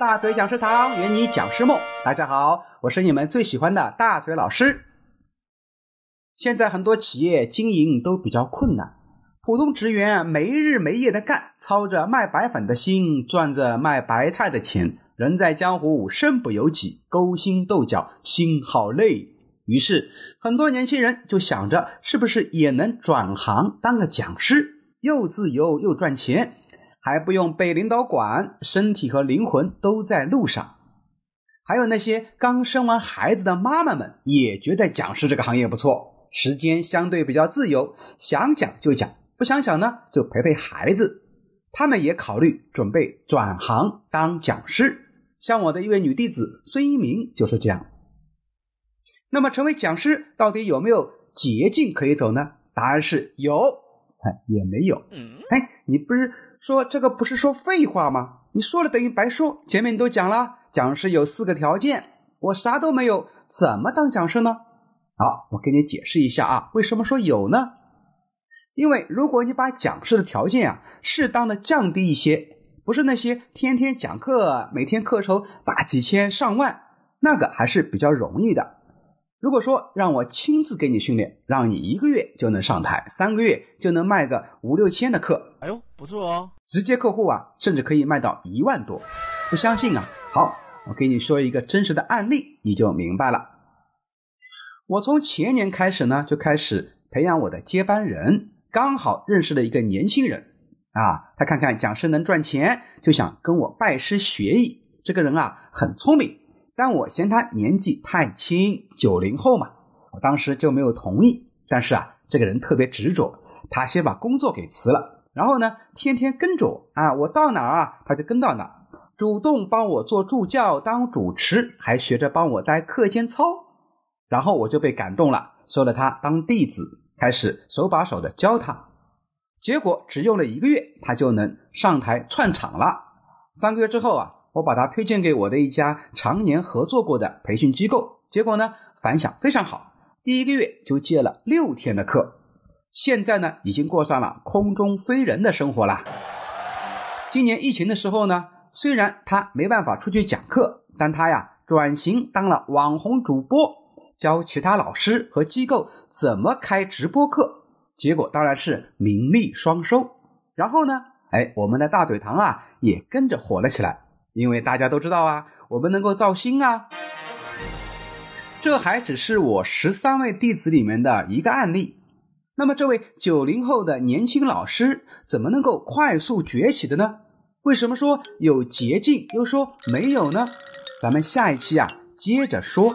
大嘴讲师堂，圆你讲师梦。大家好，我是你们最喜欢的大嘴老师。现在很多企业经营都比较困难，普通职员没日没夜的干，操着卖白粉的心，赚着卖白菜的钱，人在江湖身不由己，勾心斗角，心好累。于是，很多年轻人就想着，是不是也能转行当个讲师，又自由又赚钱，还不用被领导管，身体和灵魂都在路上。还有那些刚生完孩子的妈妈们，也觉得讲师这个行业不错，时间相对比较自由，想讲就讲，不想讲呢就陪陪孩子。他们也考虑准备转行当讲师。像我的一位女弟子孙一鸣就是这样。那么，成为讲师到底有没有捷径可以走呢？答案是有，哎，也没有。哎，你不是说这个不是说废话吗？你说了等于白说。前面你都讲了，讲师有四个条件，我啥都没有，怎么当讲师呢？好，我给你解释一下啊，为什么说有呢？因为如果你把讲师的条件啊适当的降低一些，不是那些天天讲课，每天课酬大几千上万，那个还是比较容易的。如果说让我亲自给你训练，让你一个月就能上台，三个月就能卖个五六千的课，哎呦，不错哦！直接客户啊，甚至可以卖到一万多。不相信啊？好，我给你说一个真实的案例，你就明白了。我从前年开始呢，就开始培养我的接班人，刚好认识了一个年轻人啊，他看看讲师能赚钱，就想跟我拜师学艺。这个人啊，很聪明。但我嫌他年纪太轻，九零后嘛，我当时就没有同意。但是啊，这个人特别执着，他先把工作给辞了，然后呢，天天跟着我啊，我到哪儿啊，他就跟到哪儿，主动帮我做助教、当主持，还学着帮我带课间操。然后我就被感动了，收了他当弟子，开始手把手的教他。结果只用了一个月，他就能上台串场了。三个月之后啊。我把他推荐给我的一家常年合作过的培训机构，结果呢反响非常好，第一个月就接了六天的课，现在呢已经过上了空中飞人的生活啦。今年疫情的时候呢，虽然他没办法出去讲课，但他呀转型当了网红主播，教其他老师和机构怎么开直播课，结果当然是名利双收。然后呢，哎，我们的大嘴堂啊也跟着火了起来。因为大家都知道啊，我们能够造星啊，这还只是我十三位弟子里面的一个案例。那么，这位九零后的年轻老师怎么能够快速崛起的呢？为什么说有捷径，又说没有呢？咱们下一期啊接着说。